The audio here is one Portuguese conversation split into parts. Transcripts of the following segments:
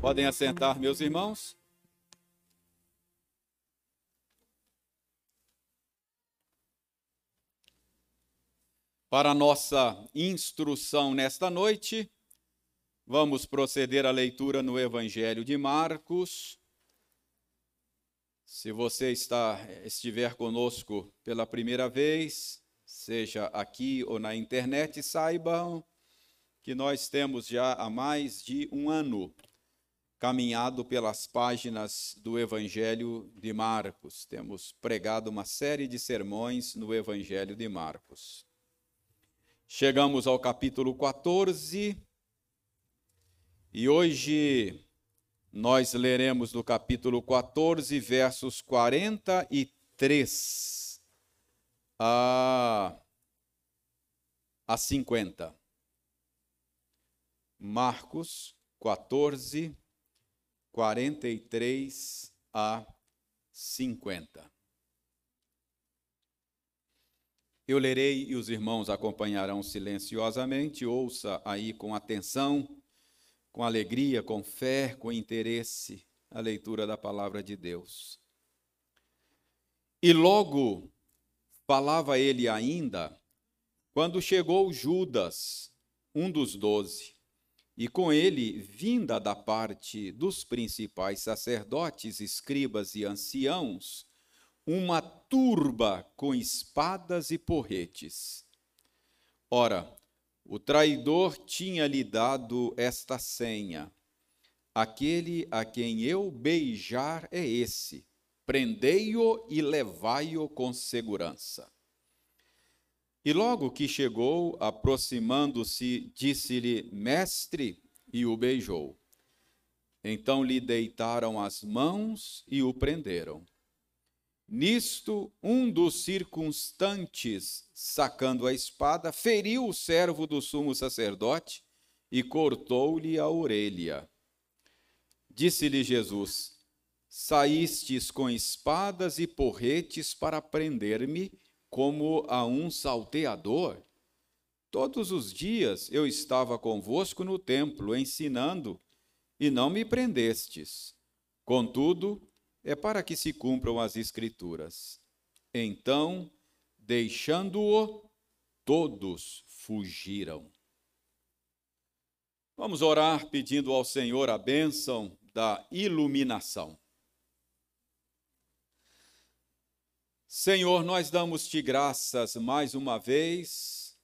Podem assentar, meus irmãos. Para nossa instrução nesta noite, vamos proceder à leitura no Evangelho de Marcos. Se você está, estiver conosco pela primeira vez, seja aqui ou na internet, saibam que nós temos já há mais de um ano caminhado pelas páginas do Evangelho de Marcos. Temos pregado uma série de sermões no Evangelho de Marcos. Chegamos ao capítulo 14 e hoje nós leremos do capítulo 14, versos 43 a, a 50. Marcos 14, 43 a 50. Eu lerei e os irmãos acompanharão silenciosamente, ouça aí com atenção, com alegria, com fé, com interesse a leitura da palavra de Deus. E logo falava ele ainda, quando chegou Judas, um dos doze, e com ele, vinda da parte dos principais sacerdotes, escribas e anciãos, uma turba com espadas e porretes. Ora, o traidor tinha-lhe dado esta senha: Aquele a quem eu beijar é esse, prendei-o e levai-o com segurança. E logo que chegou, aproximando-se, disse-lhe: Mestre, e o beijou. Então lhe deitaram as mãos e o prenderam. Nisto, um dos circunstantes, sacando a espada, feriu o servo do sumo sacerdote e cortou-lhe a orelha. Disse-lhe Jesus: Saístes com espadas e porretes para prender-me como a um salteador. Todos os dias eu estava convosco no templo, ensinando, e não me prendestes. Contudo, é para que se cumpram as Escrituras. Então, deixando-o, todos fugiram. Vamos orar pedindo ao Senhor a bênção da iluminação. Senhor, nós damos-te graças mais uma vez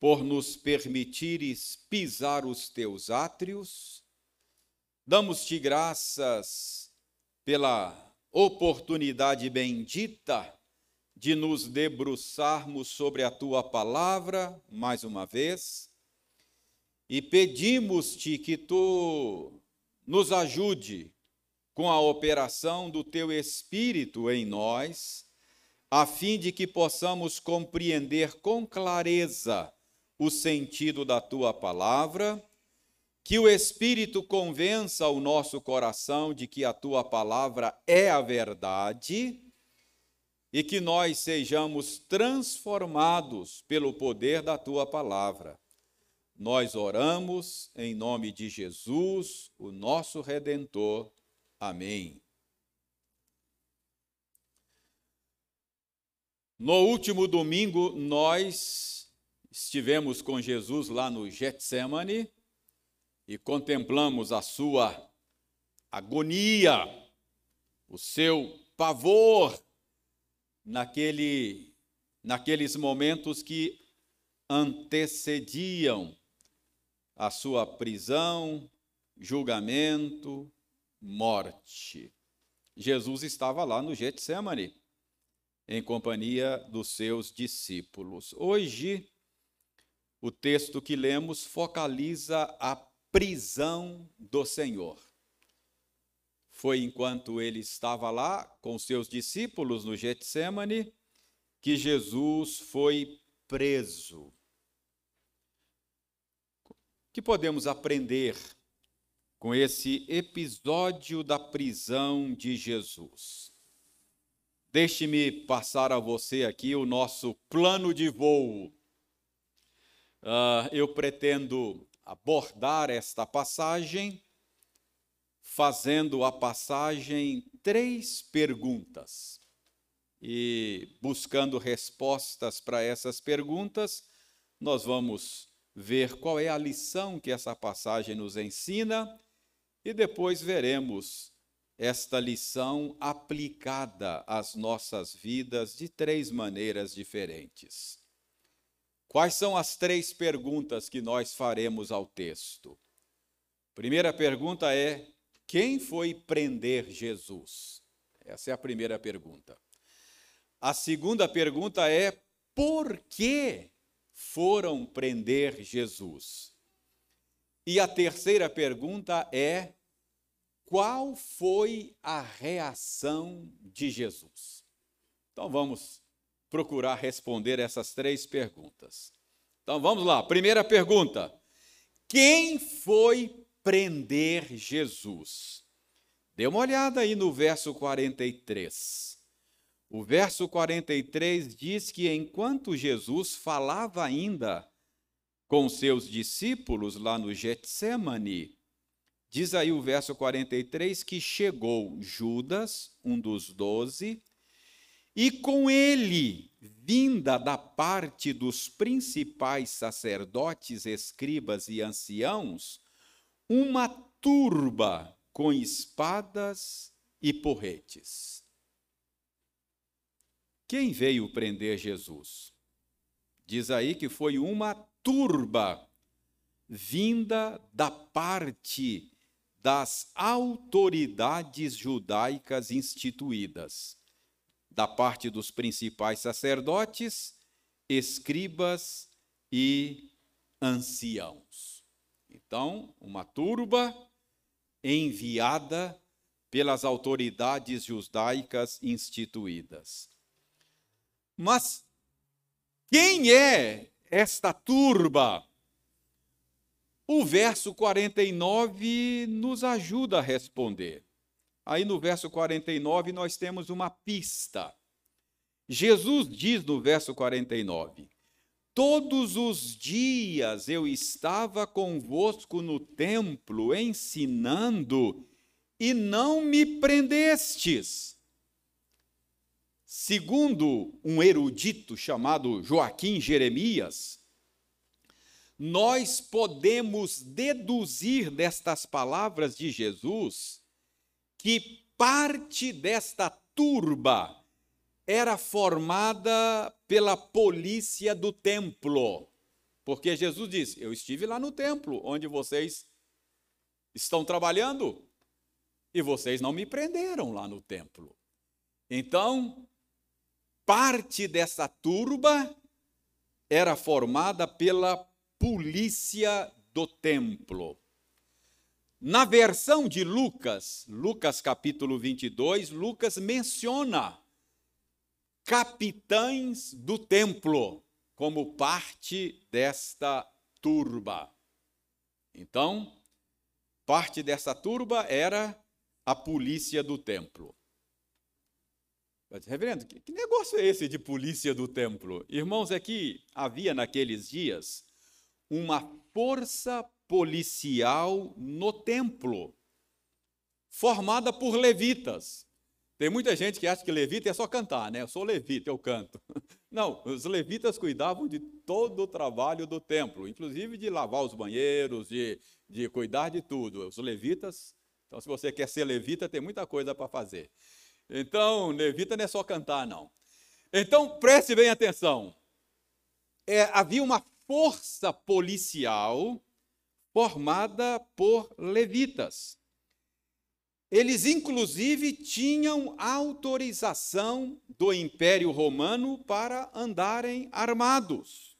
por nos permitires pisar os teus átrios. Damos-te graças pela oportunidade bendita de nos debruçarmos sobre a tua palavra mais uma vez. E pedimos-te que tu nos ajude com a operação do teu Espírito em nós a fim de que possamos compreender com clareza o sentido da tua palavra, que o Espírito convença o nosso coração de que a tua palavra é a verdade e que nós sejamos transformados pelo poder da tua palavra. Nós oramos em nome de Jesus, o nosso redentor. Amém. No último domingo, nós estivemos com Jesus lá no Getsemane e contemplamos a sua agonia, o seu pavor naquele, naqueles momentos que antecediam a sua prisão, julgamento, morte. Jesus estava lá no Getsemane em companhia dos seus discípulos. Hoje, o texto que lemos focaliza a prisão do Senhor. Foi enquanto ele estava lá com seus discípulos no Getsemane que Jesus foi preso. O que podemos aprender com esse episódio da prisão de Jesus? Deixe-me passar a você aqui o nosso plano de voo. Uh, eu pretendo abordar esta passagem fazendo a passagem três perguntas. E buscando respostas para essas perguntas, nós vamos ver qual é a lição que essa passagem nos ensina e depois veremos esta lição aplicada às nossas vidas de três maneiras diferentes. Quais são as três perguntas que nós faremos ao texto? Primeira pergunta é: quem foi prender Jesus? Essa é a primeira pergunta. A segunda pergunta é: por que foram prender Jesus? E a terceira pergunta é: qual foi a reação de Jesus? Então vamos procurar responder essas três perguntas. Então vamos lá. Primeira pergunta: quem foi prender Jesus? Dê uma olhada aí no verso 43. O verso 43 diz que enquanto Jesus falava ainda com seus discípulos lá no Getsemane, diz aí o verso 43 que chegou Judas, um dos doze, e com ele, vinda da parte dos principais sacerdotes, escribas e anciãos, uma turba com espadas e porretes. Quem veio prender Jesus? Diz aí que foi uma turba vinda da parte das autoridades judaicas instituídas, da parte dos principais sacerdotes, escribas e anciãos. Então, uma turba enviada pelas autoridades judaicas instituídas. Mas quem é esta turba? O verso 49 nos ajuda a responder. Aí no verso 49 nós temos uma pista. Jesus diz no verso 49: Todos os dias eu estava convosco no templo ensinando e não me prendestes. Segundo um erudito chamado Joaquim Jeremias, nós podemos deduzir destas palavras de Jesus que parte desta turba era formada pela polícia do templo. Porque Jesus disse: Eu estive lá no templo, onde vocês estão trabalhando, e vocês não me prenderam lá no templo. Então, parte dessa turba era formada pela polícia do templo. Na versão de Lucas, Lucas capítulo 22, Lucas menciona capitães do templo como parte desta turba. Então, parte dessa turba era a polícia do templo. Reverendo, que negócio é esse de polícia do templo? Irmãos, é que havia naqueles dias uma força policial no templo, formada por levitas. Tem muita gente que acha que levita é só cantar, né? Eu sou levita, eu canto. Não, os levitas cuidavam de todo o trabalho do templo, inclusive de lavar os banheiros, de, de cuidar de tudo. Os levitas, então se você quer ser levita, tem muita coisa para fazer. Então, levita não é só cantar, não. Então, preste bem atenção. É, havia uma força policial formada por levitas. Eles, inclusive, tinham autorização do Império Romano para andarem armados.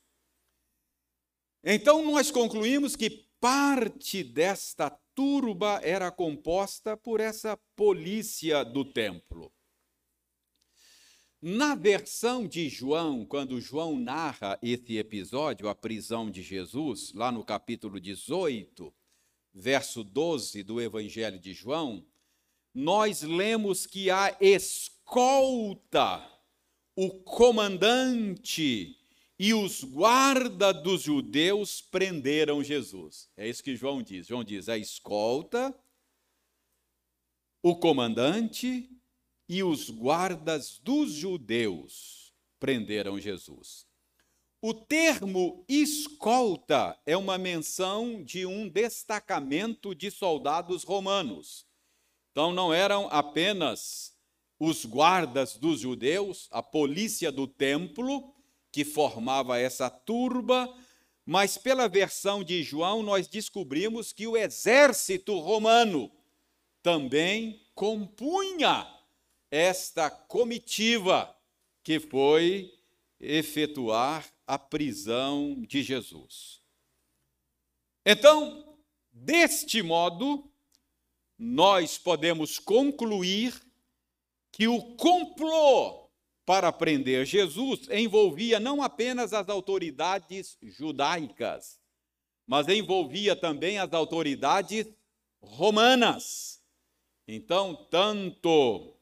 Então, nós concluímos que parte desta turba era composta por essa polícia do templo. Na versão de João, quando João narra esse episódio, a prisão de Jesus, lá no capítulo 18, verso 12 do Evangelho de João, nós lemos que a escolta, o comandante e os guarda dos judeus prenderam Jesus. É isso que João diz. João diz: a escolta, o comandante e os guardas dos judeus prenderam Jesus. O termo escolta é uma menção de um destacamento de soldados romanos. Então, não eram apenas os guardas dos judeus, a polícia do templo, que formava essa turba, mas pela versão de João, nós descobrimos que o exército romano também compunha esta comitiva que foi efetuar a prisão de Jesus. Então, deste modo, nós podemos concluir que o complô para prender Jesus envolvia não apenas as autoridades judaicas, mas envolvia também as autoridades romanas. Então, tanto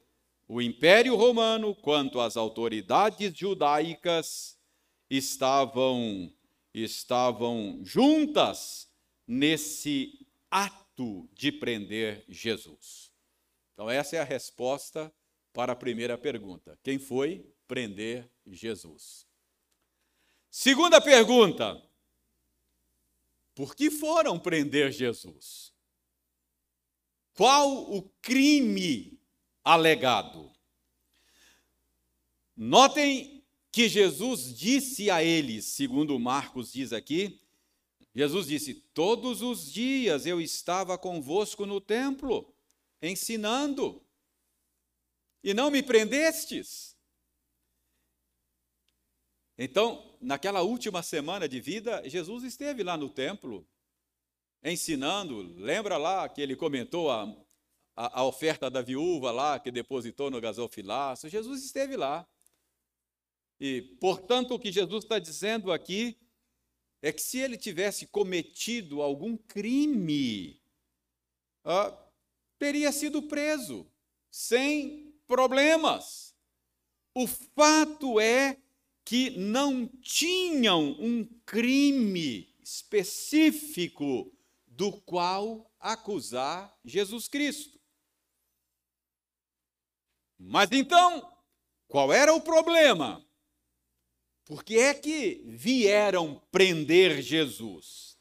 o Império Romano quanto as autoridades judaicas estavam estavam juntas nesse ato de prender Jesus. Então essa é a resposta para a primeira pergunta: quem foi prender Jesus? Segunda pergunta: por que foram prender Jesus? Qual o crime alegado? Notem que Jesus disse a eles, segundo Marcos diz aqui, Jesus disse: Todos os dias eu estava convosco no templo, ensinando, e não me prendestes. Então, naquela última semana de vida, Jesus esteve lá no templo, ensinando. Lembra lá que ele comentou a, a, a oferta da viúva lá, que depositou no gasofilaço? Jesus esteve lá. E, portanto, o que Jesus está dizendo aqui é que se ele tivesse cometido algum crime, ah, teria sido preso, sem problemas. O fato é que não tinham um crime específico do qual acusar Jesus Cristo. Mas então, qual era o problema? Por que é que vieram prender Jesus?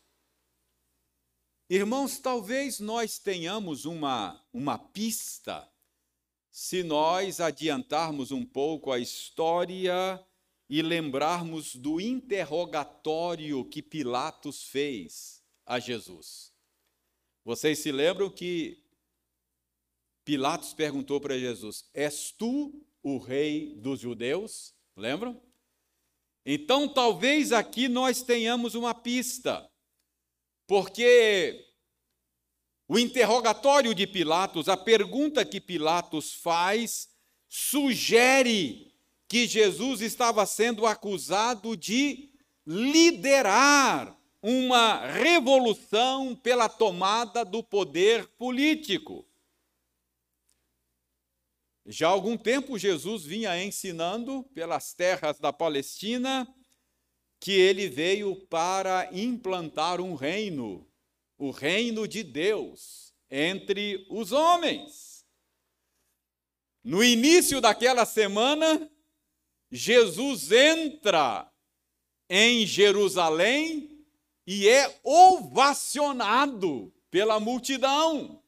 Irmãos, talvez nós tenhamos uma, uma pista se nós adiantarmos um pouco a história e lembrarmos do interrogatório que Pilatos fez a Jesus. Vocês se lembram que Pilatos perguntou para Jesus: És tu o rei dos judeus? Lembram? Então, talvez aqui nós tenhamos uma pista, porque o interrogatório de Pilatos, a pergunta que Pilatos faz, sugere que Jesus estava sendo acusado de liderar uma revolução pela tomada do poder político. Já há algum tempo, Jesus vinha ensinando pelas terras da Palestina que ele veio para implantar um reino, o reino de Deus, entre os homens. No início daquela semana, Jesus entra em Jerusalém e é ovacionado pela multidão.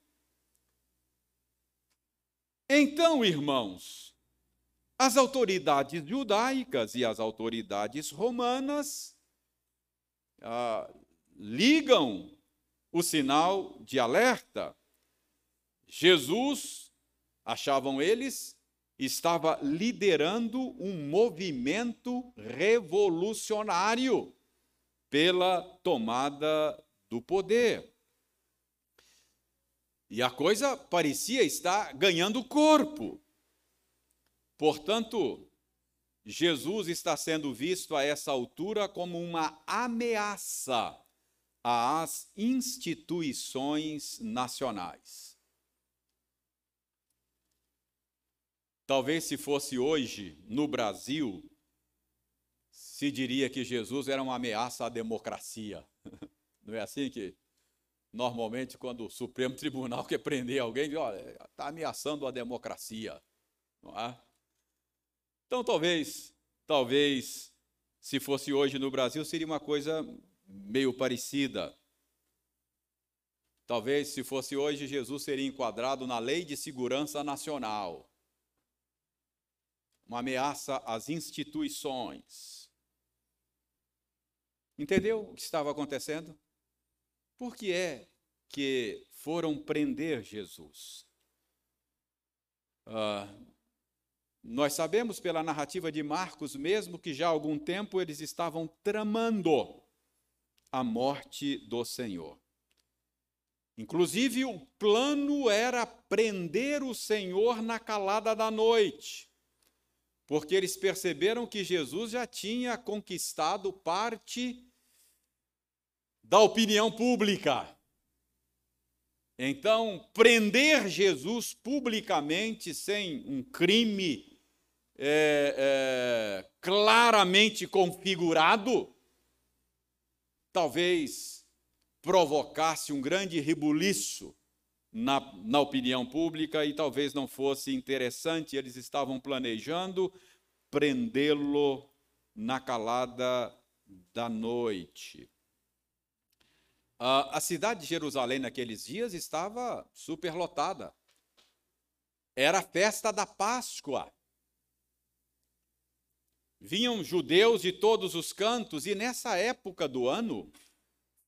Então, irmãos, as autoridades judaicas e as autoridades romanas ah, ligam o sinal de alerta. Jesus, achavam eles, estava liderando um movimento revolucionário pela tomada do poder. E a coisa parecia estar ganhando corpo. Portanto, Jesus está sendo visto a essa altura como uma ameaça às instituições nacionais. Talvez se fosse hoje no Brasil, se diria que Jesus era uma ameaça à democracia. Não é assim que Normalmente, quando o Supremo Tribunal quer prender alguém, olha, está ameaçando a democracia. Não é? Então, talvez, talvez, se fosse hoje no Brasil, seria uma coisa meio parecida. Talvez, se fosse hoje, Jesus seria enquadrado na Lei de Segurança Nacional. Uma ameaça às instituições. Entendeu o que estava acontecendo? Por que é que foram prender Jesus? Uh, nós sabemos pela narrativa de Marcos mesmo que já há algum tempo eles estavam tramando a morte do Senhor. Inclusive, o plano era prender o Senhor na calada da noite, porque eles perceberam que Jesus já tinha conquistado parte da opinião pública. Então, prender Jesus publicamente sem um crime é, é, claramente configurado, talvez provocasse um grande rebuliço na, na opinião pública e talvez não fosse interessante. Eles estavam planejando prendê-lo na calada da noite. A cidade de Jerusalém naqueles dias estava superlotada. Era a festa da Páscoa. Vinham judeus de todos os cantos, e nessa época do ano,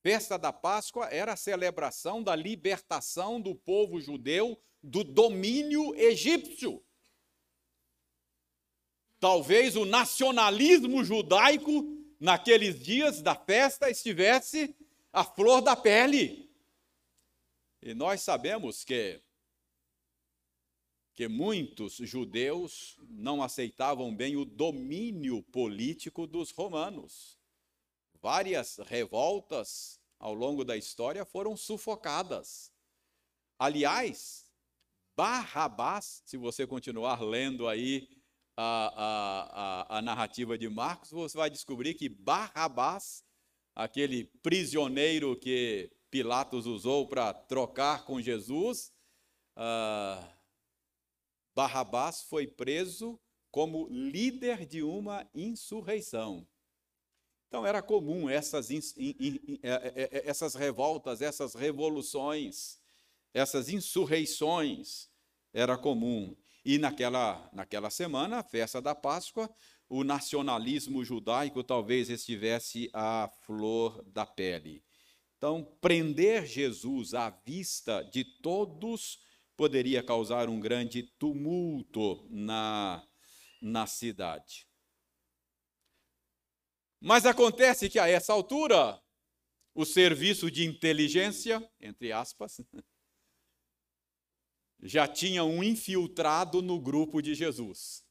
festa da Páscoa era a celebração da libertação do povo judeu do domínio egípcio. Talvez o nacionalismo judaico, naqueles dias da festa, estivesse a flor da pele. E nós sabemos que que muitos judeus não aceitavam bem o domínio político dos romanos. Várias revoltas ao longo da história foram sufocadas. Aliás, Barrabás, se você continuar lendo aí a, a, a, a narrativa de Marcos, você vai descobrir que Barrabás aquele prisioneiro que Pilatos usou para trocar com Jesus, uh, Barrabás foi preso como líder de uma insurreição. Então era comum essas, é, é, é, essas revoltas, essas revoluções, essas insurreições, era comum. E naquela, naquela semana, a festa da Páscoa, o nacionalismo judaico talvez estivesse à flor da pele. Então, prender Jesus à vista de todos poderia causar um grande tumulto na, na cidade. Mas acontece que a essa altura, o serviço de inteligência, entre aspas, já tinha um infiltrado no grupo de Jesus.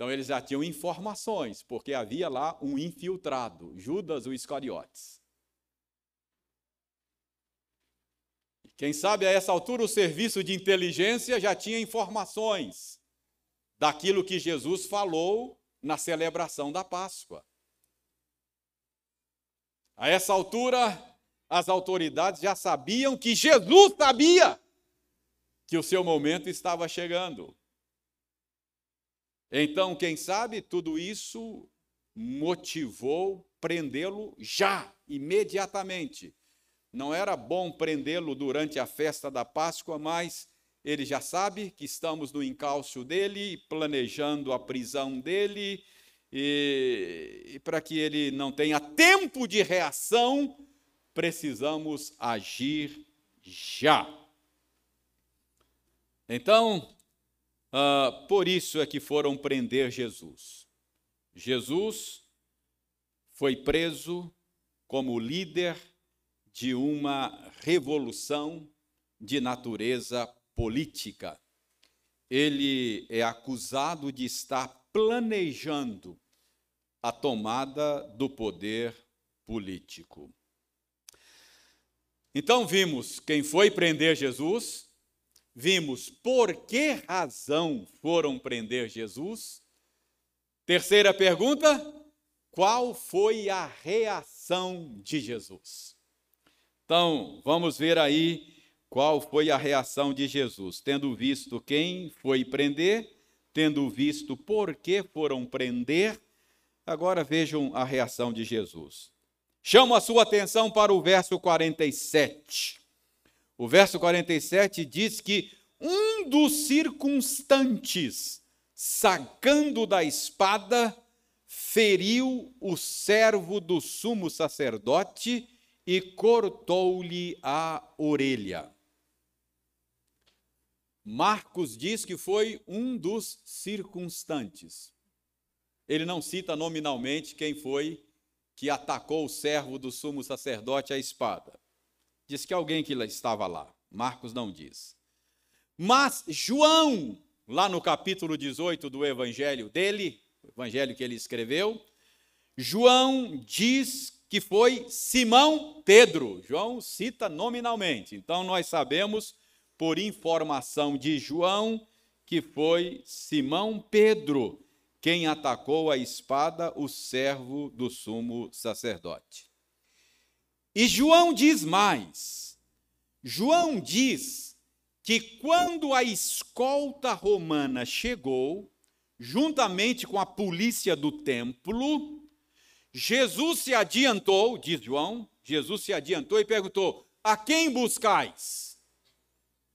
Então eles já tinham informações, porque havia lá um infiltrado, Judas o Iscariotes. Quem sabe a essa altura o serviço de inteligência já tinha informações daquilo que Jesus falou na celebração da Páscoa. A essa altura, as autoridades já sabiam que Jesus sabia que o seu momento estava chegando. Então, quem sabe, tudo isso motivou prendê-lo já, imediatamente. Não era bom prendê-lo durante a festa da Páscoa, mas ele já sabe que estamos no encalço dele, planejando a prisão dele, e, e para que ele não tenha tempo de reação, precisamos agir já. Então, Uh, por isso é que foram prender Jesus. Jesus foi preso como líder de uma revolução de natureza política. Ele é acusado de estar planejando a tomada do poder político. Então vimos quem foi prender Jesus, vimos por que razão foram prender Jesus. Terceira pergunta: qual foi a reação de Jesus? Então, vamos ver aí qual foi a reação de Jesus, tendo visto quem foi prender, tendo visto por que foram prender. Agora vejam a reação de Jesus. Chamo a sua atenção para o verso 47. O verso 47 diz que um dos circunstantes, sacando da espada, feriu o servo do sumo sacerdote e cortou-lhe a orelha. Marcos diz que foi um dos circunstantes. Ele não cita nominalmente quem foi que atacou o servo do sumo sacerdote à espada. Diz que alguém que estava lá. Marcos não diz. Mas João, lá no capítulo 18 do evangelho dele, o evangelho que ele escreveu, João diz que foi Simão Pedro. João cita nominalmente. Então nós sabemos, por informação de João, que foi Simão Pedro quem atacou a espada o servo do sumo sacerdote. E João diz mais. João diz que quando a escolta romana chegou, juntamente com a polícia do templo, Jesus se adiantou, diz João, Jesus se adiantou e perguntou: A quem buscais?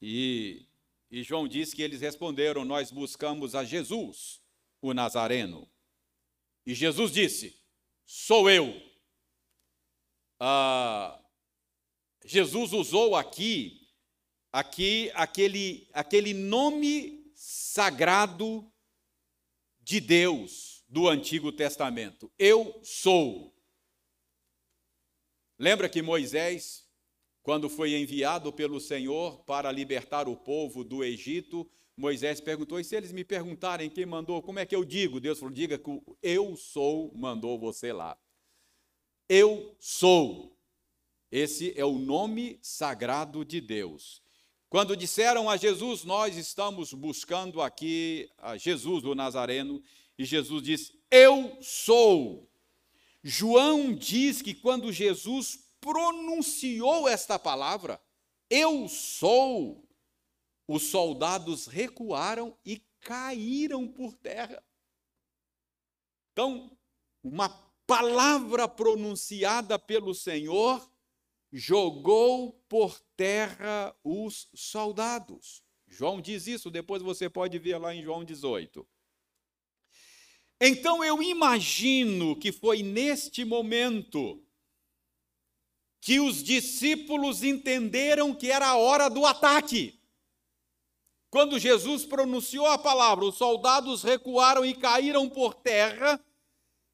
E, e João diz que eles responderam: Nós buscamos a Jesus, o Nazareno. E Jesus disse: Sou eu. Ah, Jesus usou aqui, aqui aquele, aquele nome sagrado de Deus do Antigo Testamento. Eu sou. Lembra que Moisés, quando foi enviado pelo Senhor para libertar o povo do Egito, Moisés perguntou: e se eles me perguntarem quem mandou, como é que eu digo? Deus falou: diga que eu sou mandou você lá. Eu sou. Esse é o nome sagrado de Deus. Quando disseram a Jesus, nós estamos buscando aqui a Jesus, o Nazareno, e Jesus disse: Eu sou. João diz que quando Jesus pronunciou esta palavra, eu sou, os soldados recuaram e caíram por terra. Então, uma palavra pronunciada pelo Senhor jogou por terra os soldados. João diz isso, depois você pode ver lá em João 18. Então eu imagino que foi neste momento que os discípulos entenderam que era a hora do ataque. Quando Jesus pronunciou a palavra, os soldados recuaram e caíram por terra.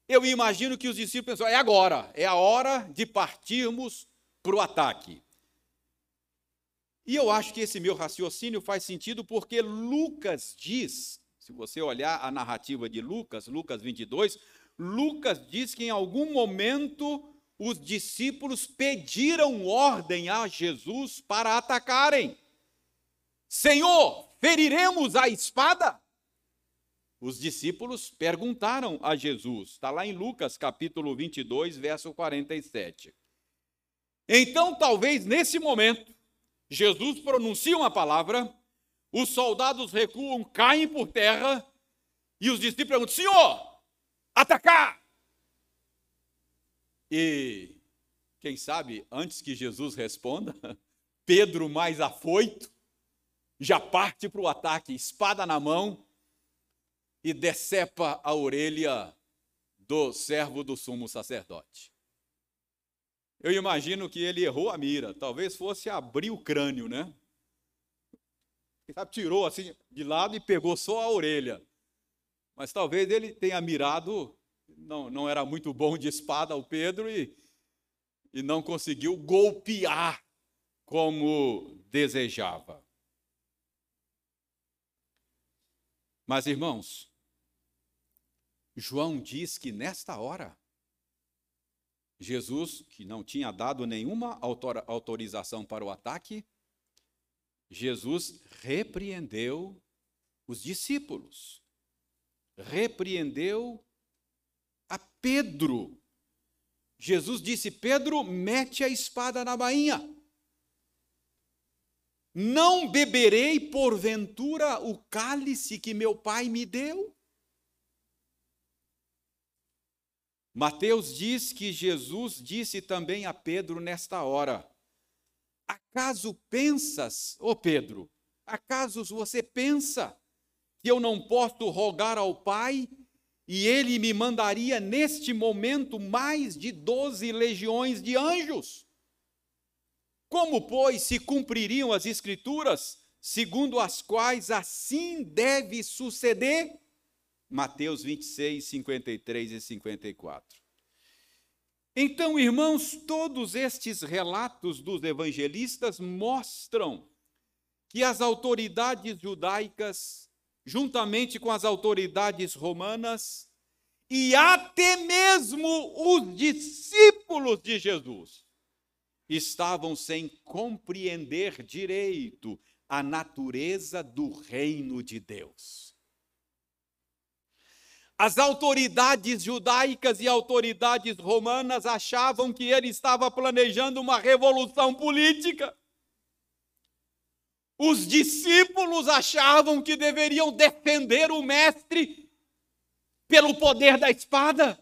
Eu imagino que os discípulos pensaram: é agora, é a hora de partirmos para o ataque. E eu acho que esse meu raciocínio faz sentido porque Lucas diz, se você olhar a narrativa de Lucas, Lucas 22, Lucas diz que em algum momento os discípulos pediram ordem a Jesus para atacarem. Senhor, feriremos a espada? Os discípulos perguntaram a Jesus, está lá em Lucas capítulo 22, verso 47. Então, talvez nesse momento, Jesus pronuncia uma palavra, os soldados recuam, caem por terra, e os discípulos perguntam: Senhor, atacar! E, quem sabe, antes que Jesus responda, Pedro, mais afoito, já parte para o ataque, espada na mão, e decepa a orelha do servo do sumo sacerdote. Eu imagino que ele errou a mira, talvez fosse abrir o crânio, né? Sabe, tirou assim de lado e pegou só a orelha. Mas talvez ele tenha mirado, não, não era muito bom de espada o Pedro e, e não conseguiu golpear como desejava. Mas irmãos, João diz que nesta hora Jesus, que não tinha dado nenhuma autorização para o ataque, Jesus repreendeu os discípulos, repreendeu a Pedro. Jesus disse: Pedro, mete a espada na bainha. Não beberei porventura o cálice que meu pai me deu? Mateus diz que Jesus disse também a Pedro nesta hora: Acaso pensas, ô Pedro, acaso você pensa que eu não posso rogar ao Pai e ele me mandaria neste momento mais de doze legiões de anjos? Como, pois, se cumpririam as Escrituras, segundo as quais assim deve suceder? Mateus 26, 53 e 54. Então, irmãos, todos estes relatos dos evangelistas mostram que as autoridades judaicas, juntamente com as autoridades romanas, e até mesmo os discípulos de Jesus, estavam sem compreender direito a natureza do reino de Deus. As autoridades judaicas e autoridades romanas achavam que ele estava planejando uma revolução política. Os discípulos achavam que deveriam defender o mestre pelo poder da espada.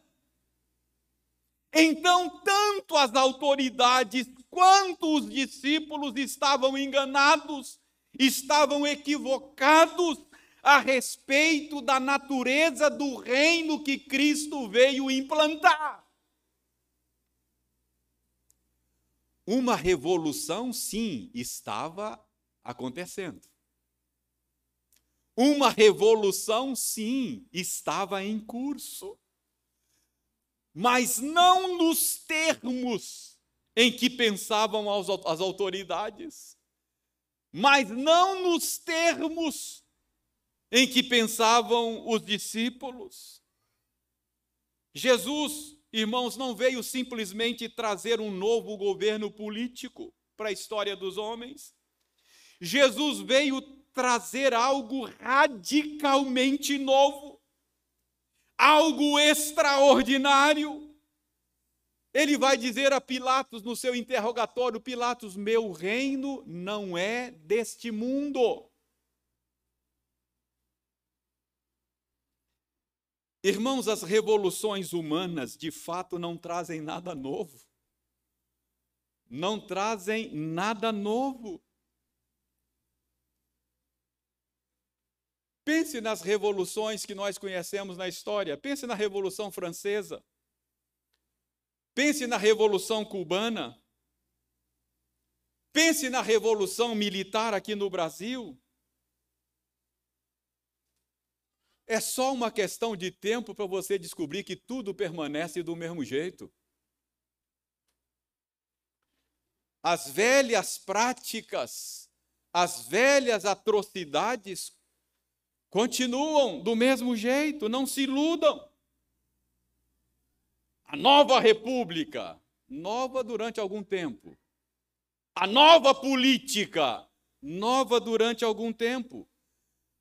Então, tanto as autoridades quanto os discípulos estavam enganados, estavam equivocados a respeito da natureza do reino que Cristo veio implantar. Uma revolução, sim, estava acontecendo. Uma revolução, sim, estava em curso. Mas não nos termos em que pensavam as autoridades, mas não nos termos em que pensavam os discípulos. Jesus, irmãos, não veio simplesmente trazer um novo governo político para a história dos homens. Jesus veio trazer algo radicalmente novo, algo extraordinário. Ele vai dizer a Pilatos no seu interrogatório: Pilatos, meu reino não é deste mundo. Irmãos, as revoluções humanas de fato não trazem nada novo. Não trazem nada novo. Pense nas revoluções que nós conhecemos na história. Pense na Revolução Francesa. Pense na Revolução Cubana. Pense na Revolução Militar aqui no Brasil. É só uma questão de tempo para você descobrir que tudo permanece do mesmo jeito. As velhas práticas, as velhas atrocidades continuam do mesmo jeito, não se iludam. A nova república, nova durante algum tempo. A nova política, nova durante algum tempo.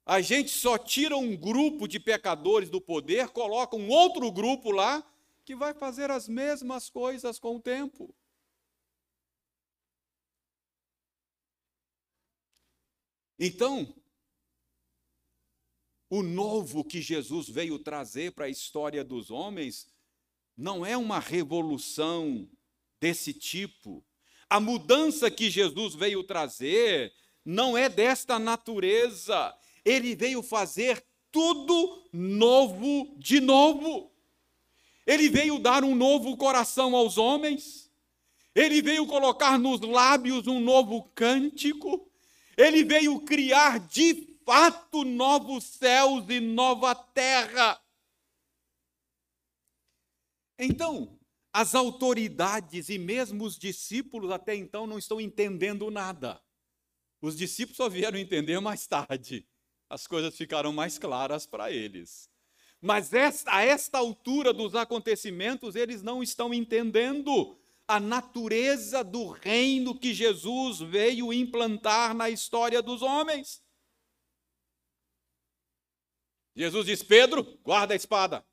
A gente só tira um grupo de pecadores do poder, coloca um outro grupo lá que vai fazer as mesmas coisas com o tempo. Então, o novo que Jesus veio trazer para a história dos homens não é uma revolução desse tipo. A mudança que Jesus veio trazer não é desta natureza ele veio fazer tudo novo de novo. Ele veio dar um novo coração aos homens. Ele veio colocar nos lábios um novo cântico. Ele veio criar de fato novos céus e nova terra. Então, as autoridades e mesmo os discípulos até então não estão entendendo nada. Os discípulos só vieram entender mais tarde as coisas ficaram mais claras para eles. Mas esta, a esta altura dos acontecimentos, eles não estão entendendo a natureza do reino que Jesus veio implantar na história dos homens. Jesus diz: Pedro, guarda a espada.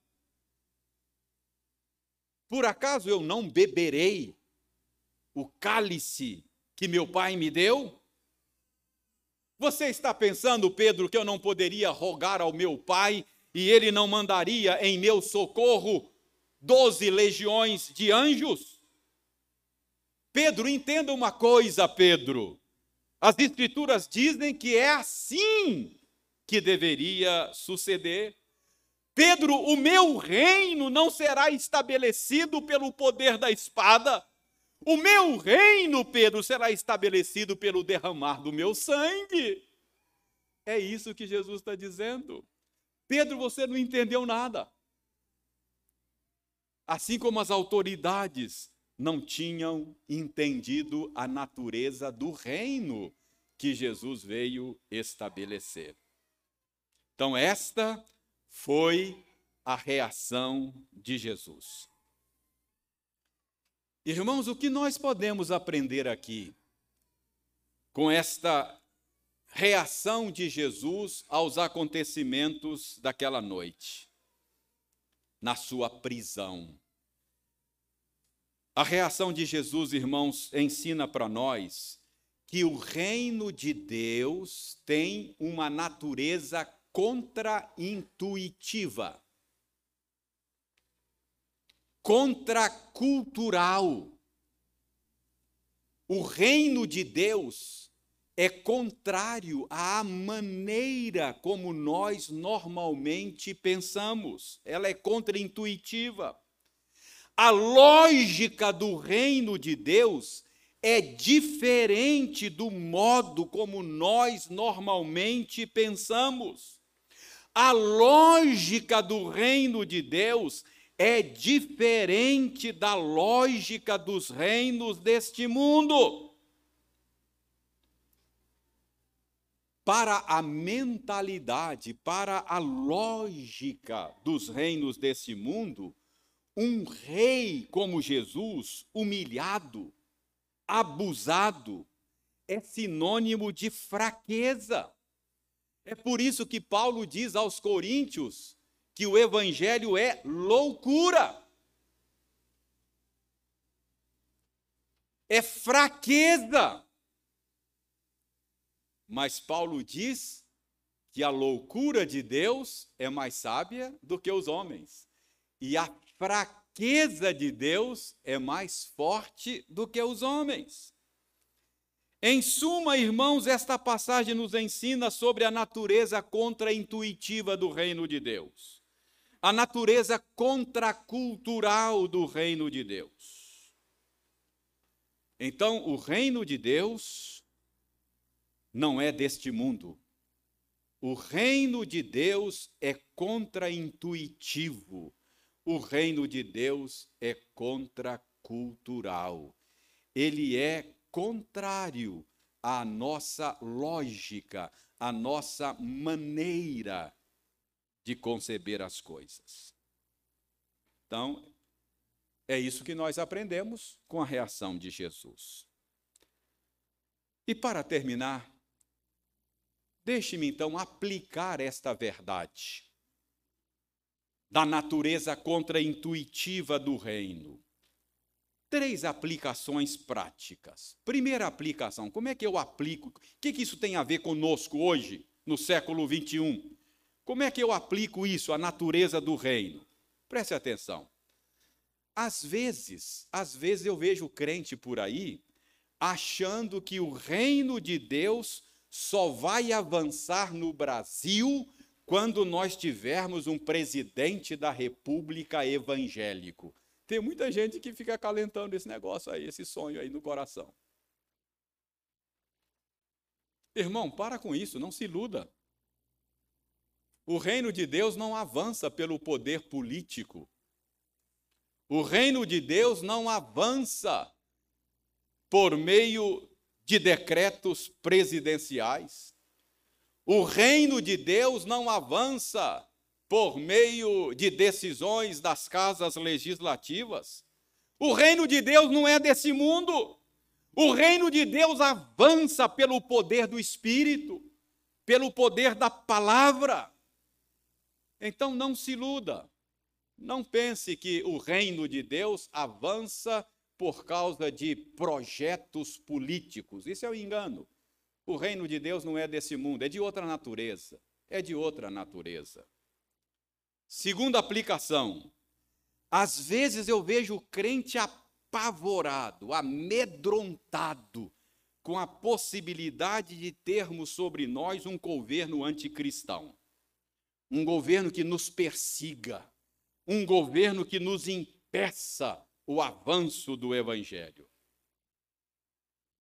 Por acaso eu não beberei o cálice que meu pai me deu? Você está pensando, Pedro, que eu não poderia rogar ao meu pai e ele não mandaria em meu socorro doze legiões de anjos? Pedro, entenda uma coisa, Pedro. As Escrituras dizem que é assim que deveria suceder. Pedro, o meu reino não será estabelecido pelo poder da espada. O meu reino, Pedro, será estabelecido pelo derramar do meu sangue. É isso que Jesus está dizendo. Pedro, você não entendeu nada. Assim como as autoridades não tinham entendido a natureza do reino que Jesus veio estabelecer. Então, esta foi a reação de Jesus. Irmãos, o que nós podemos aprender aqui com esta reação de Jesus aos acontecimentos daquela noite, na sua prisão? A reação de Jesus, irmãos, ensina para nós que o reino de Deus tem uma natureza contraintuitiva contracultural. O reino de Deus é contrário à maneira como nós normalmente pensamos. Ela é contraintuitiva. A lógica do reino de Deus é diferente do modo como nós normalmente pensamos. A lógica do reino de Deus é diferente da lógica dos reinos deste mundo. Para a mentalidade, para a lógica dos reinos desse mundo, um rei como Jesus, humilhado, abusado, é sinônimo de fraqueza. É por isso que Paulo diz aos Coríntios que o evangelho é loucura. É fraqueza. Mas Paulo diz que a loucura de Deus é mais sábia do que os homens. E a fraqueza de Deus é mais forte do que os homens. Em suma, irmãos, esta passagem nos ensina sobre a natureza contraintuitiva do reino de Deus a natureza contracultural do reino de Deus. Então, o reino de Deus não é deste mundo. O reino de Deus é contraintuitivo. O reino de Deus é contracultural. Ele é contrário à nossa lógica, à nossa maneira de conceber as coisas. Então, é isso que nós aprendemos com a reação de Jesus. E para terminar, deixe-me então aplicar esta verdade da natureza contraintuitiva do reino. Três aplicações práticas. Primeira aplicação, como é que eu aplico? O que, que isso tem a ver conosco hoje, no século 21? Como é que eu aplico isso à natureza do reino? Preste atenção. Às vezes, às vezes eu vejo crente por aí achando que o reino de Deus só vai avançar no Brasil quando nós tivermos um presidente da República evangélico. Tem muita gente que fica calentando esse negócio aí, esse sonho aí no coração. Irmão, para com isso, não se iluda. O reino de Deus não avança pelo poder político. O reino de Deus não avança por meio de decretos presidenciais. O reino de Deus não avança por meio de decisões das casas legislativas. O reino de Deus não é desse mundo. O reino de Deus avança pelo poder do Espírito, pelo poder da palavra. Então não se iluda. Não pense que o reino de Deus avança por causa de projetos políticos. Isso é um engano. O reino de Deus não é desse mundo, é de outra natureza. É de outra natureza. Segunda aplicação. Às vezes eu vejo o crente apavorado, amedrontado com a possibilidade de termos sobre nós um governo anticristão. Um governo que nos persiga, um governo que nos impeça o avanço do Evangelho.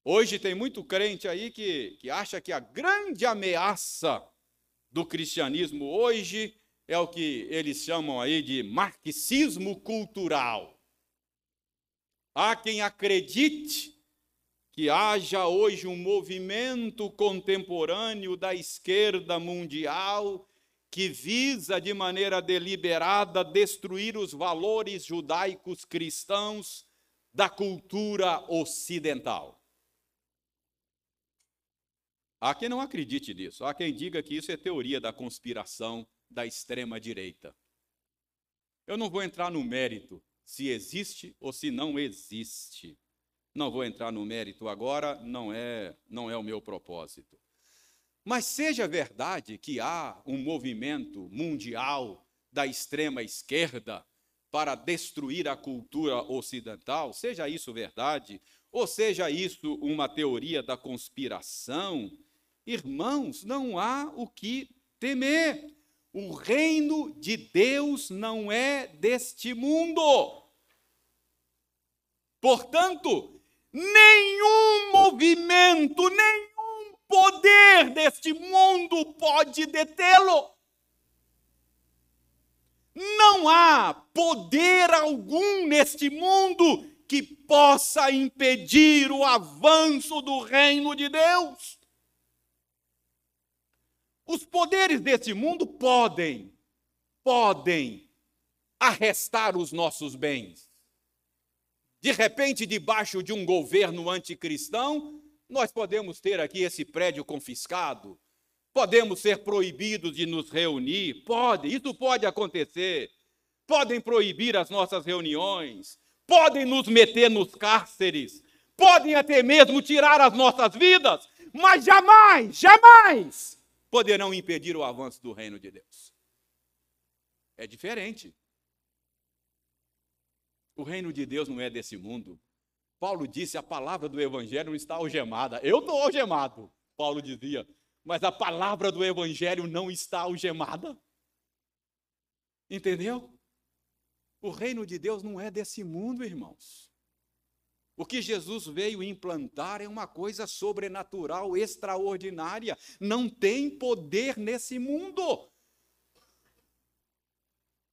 Hoje tem muito crente aí que, que acha que a grande ameaça do cristianismo hoje é o que eles chamam aí de marxismo cultural. Há quem acredite que haja hoje um movimento contemporâneo da esquerda mundial que visa de maneira deliberada destruir os valores judaicos cristãos da cultura ocidental. Há quem não acredite nisso, há quem diga que isso é teoria da conspiração da extrema direita. Eu não vou entrar no mérito se existe ou se não existe. Não vou entrar no mérito agora, não é, não é o meu propósito. Mas seja verdade que há um movimento mundial da extrema esquerda para destruir a cultura ocidental, seja isso verdade, ou seja isso uma teoria da conspiração, irmãos, não há o que temer. O reino de Deus não é deste mundo. Portanto, nenhum movimento, nenhum poder deste mundo pode detê-lo. Não há poder algum neste mundo que possa impedir o avanço do reino de Deus. Os poderes deste mundo podem, podem arrestar os nossos bens. De repente, debaixo de um governo anticristão, nós podemos ter aqui esse prédio confiscado, podemos ser proibidos de nos reunir, pode, isso pode acontecer. Podem proibir as nossas reuniões, podem nos meter nos cárceres, podem até mesmo tirar as nossas vidas, mas jamais, jamais poderão impedir o avanço do reino de Deus. É diferente. O reino de Deus não é desse mundo. Paulo disse: a palavra do evangelho não está algemada. Eu estou algemado, Paulo dizia, mas a palavra do evangelho não está algemada. Entendeu? O reino de Deus não é desse mundo, irmãos. O que Jesus veio implantar é uma coisa sobrenatural, extraordinária. Não tem poder nesse mundo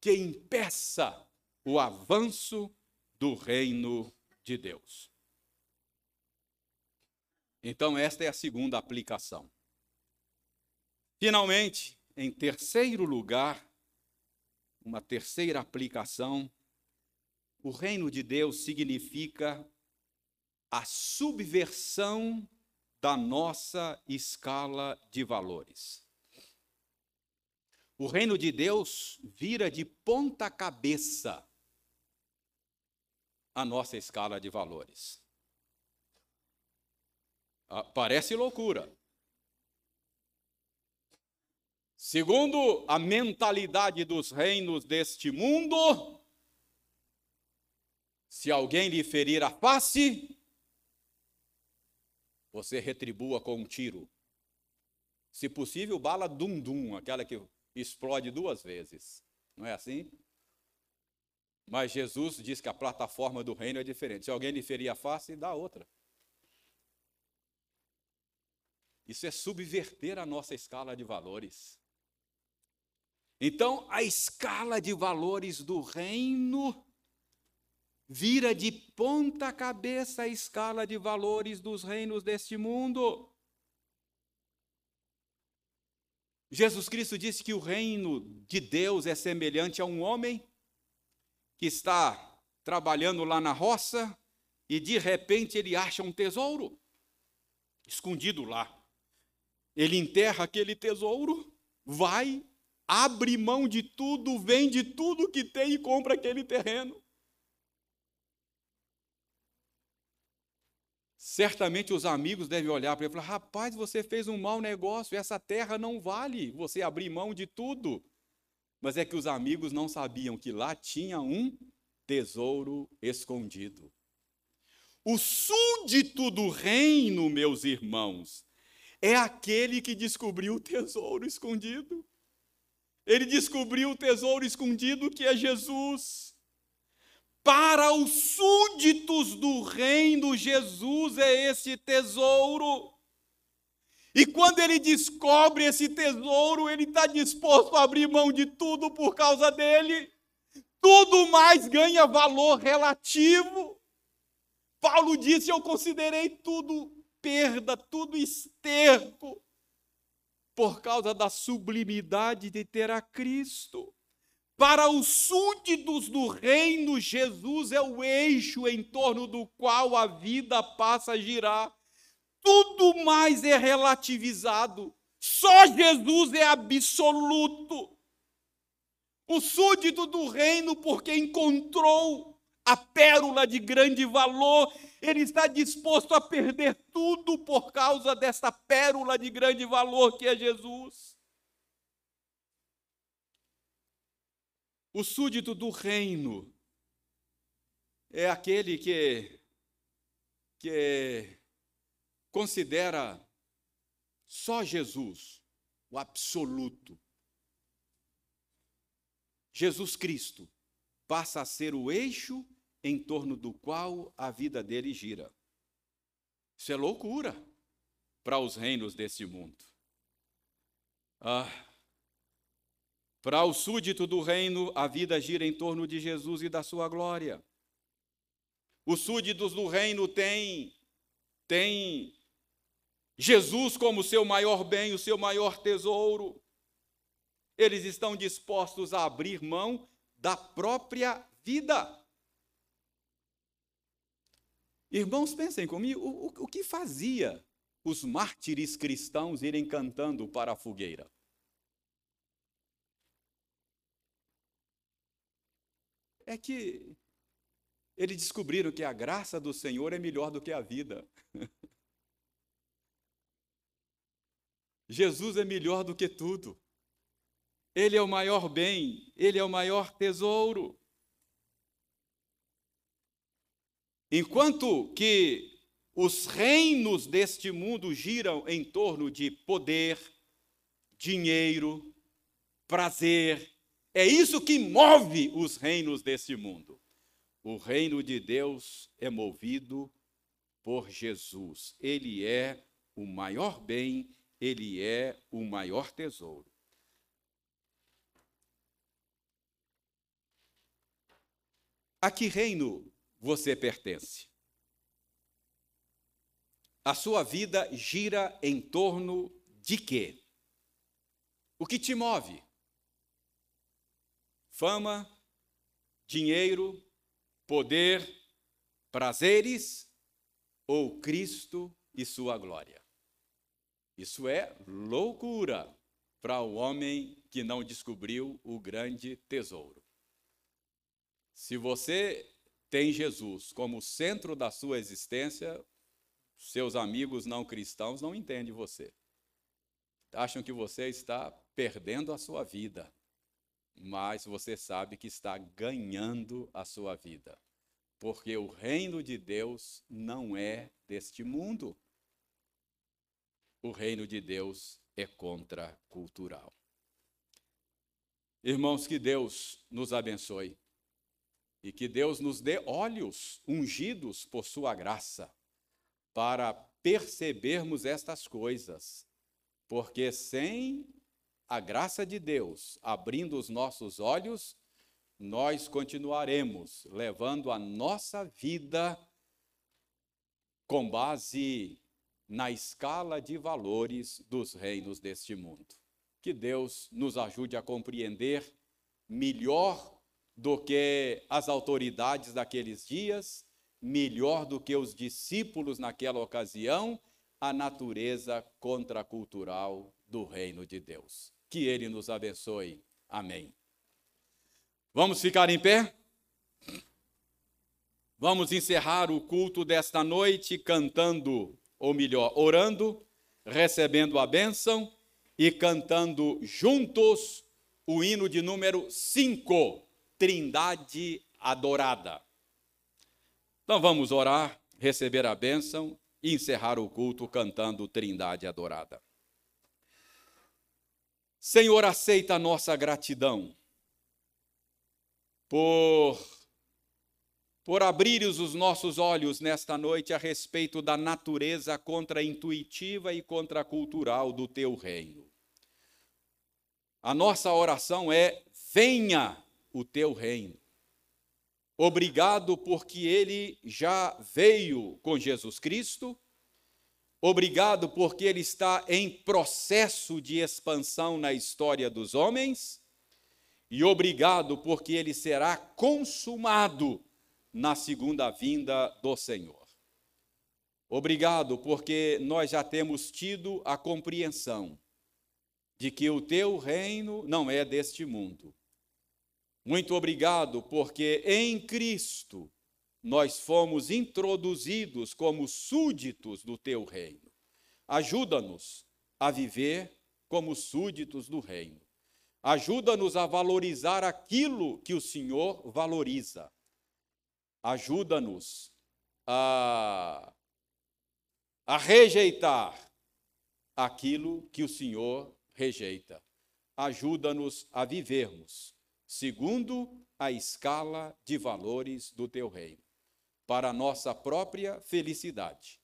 que impeça o avanço do reino de Deus. Então, esta é a segunda aplicação. Finalmente, em terceiro lugar, uma terceira aplicação, o reino de Deus significa a subversão da nossa escala de valores. O reino de Deus vira de ponta cabeça a nossa escala de valores. Ah, parece loucura. Segundo a mentalidade dos reinos deste mundo, se alguém lhe ferir a face, você retribua com um tiro. Se possível, bala dum-dum, aquela que explode duas vezes. Não é assim? Mas Jesus diz que a plataforma do reino é diferente. Se alguém lhe ferir a face, dá outra. Isso é subverter a nossa escala de valores. Então, a escala de valores do reino vira de ponta cabeça a escala de valores dos reinos deste mundo. Jesus Cristo disse que o reino de Deus é semelhante a um homem que está trabalhando lá na roça e de repente ele acha um tesouro escondido lá. Ele enterra aquele tesouro, vai, abre mão de tudo, vende tudo que tem e compra aquele terreno. Certamente os amigos devem olhar para ele e falar: rapaz, você fez um mau negócio, essa terra não vale você abrir mão de tudo. Mas é que os amigos não sabiam que lá tinha um tesouro escondido. O súdito do reino, meus irmãos, é aquele que descobriu o tesouro escondido. Ele descobriu o tesouro escondido que é Jesus. Para os súditos do reino, Jesus é esse tesouro. E quando ele descobre esse tesouro, ele está disposto a abrir mão de tudo por causa dele. Tudo mais ganha valor relativo. Paulo disse: Eu considerei tudo perda, tudo esterco, por causa da sublimidade de ter a Cristo. Para os súditos do reino, Jesus é o eixo em torno do qual a vida passa a girar. Tudo mais é relativizado. Só Jesus é absoluto. O súdito do reino, porque encontrou a pérola de grande valor, ele está disposto a perder tudo por causa desta pérola de grande valor que é Jesus. O súdito do reino é aquele que, que considera só Jesus, o absoluto. Jesus Cristo passa a ser o eixo em torno do qual a vida dele gira. Isso é loucura para os reinos desse mundo. Ah, para o súdito do reino, a vida gira em torno de Jesus e da sua glória. Os súditos do reino têm, têm Jesus como seu maior bem, o seu maior tesouro. Eles estão dispostos a abrir mão da própria vida. Irmãos, pensem comigo, o, o, que fazia os mártires cristãos irem cantando para a fogueira? É que eles descobriram que a graça do Senhor é melhor do que a vida. Jesus é melhor do que tudo. Ele é o maior bem, ele é o maior tesouro. Enquanto que os reinos deste mundo giram em torno de poder, dinheiro, prazer, é isso que move os reinos deste mundo. O reino de Deus é movido por Jesus. Ele é o maior bem, ele é o maior tesouro. A que reino você pertence. A sua vida gira em torno de quê? O que te move? Fama, dinheiro, poder, prazeres ou Cristo e sua glória? Isso é loucura para o homem que não descobriu o grande tesouro. Se você tem Jesus como centro da sua existência, seus amigos não cristãos não entendem você. Acham que você está perdendo a sua vida, mas você sabe que está ganhando a sua vida. Porque o reino de Deus não é deste mundo. O reino de Deus é contracultural. Irmãos, que Deus nos abençoe e que Deus nos dê olhos ungidos por Sua graça para percebermos estas coisas, porque sem a graça de Deus abrindo os nossos olhos, nós continuaremos levando a nossa vida com base na escala de valores dos reinos deste mundo. Que Deus nos ajude a compreender melhor do que as autoridades daqueles dias, melhor do que os discípulos naquela ocasião, a natureza contracultural do reino de Deus. Que Ele nos abençoe. Amém. Vamos ficar em pé? Vamos encerrar o culto desta noite cantando, ou melhor, orando, recebendo a bênção e cantando juntos o hino de número 5, Trindade Adorada. Então vamos orar, receber a bênção e encerrar o culto cantando Trindade Adorada. Senhor, aceita a nossa gratidão por por abrires os nossos olhos nesta noite a respeito da natureza contra-intuitiva e contracultural do teu reino. A nossa oração é: venha o teu reino. Obrigado porque ele já veio com Jesus Cristo. Obrigado porque ele está em processo de expansão na história dos homens. E obrigado porque ele será consumado na segunda vinda do Senhor. Obrigado, porque nós já temos tido a compreensão de que o teu reino não é deste mundo. Muito obrigado, porque em Cristo nós fomos introduzidos como súditos do teu reino. Ajuda-nos a viver como súditos do reino. Ajuda-nos a valorizar aquilo que o Senhor valoriza ajuda-nos a, a rejeitar aquilo que o Senhor rejeita. Ajuda-nos a vivermos segundo a escala de valores do teu reino, para a nossa própria felicidade,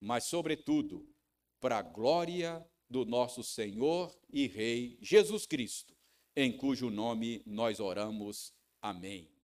mas, sobretudo, para a glória do nosso Senhor e Rei Jesus Cristo, em cujo nome nós oramos. Amém.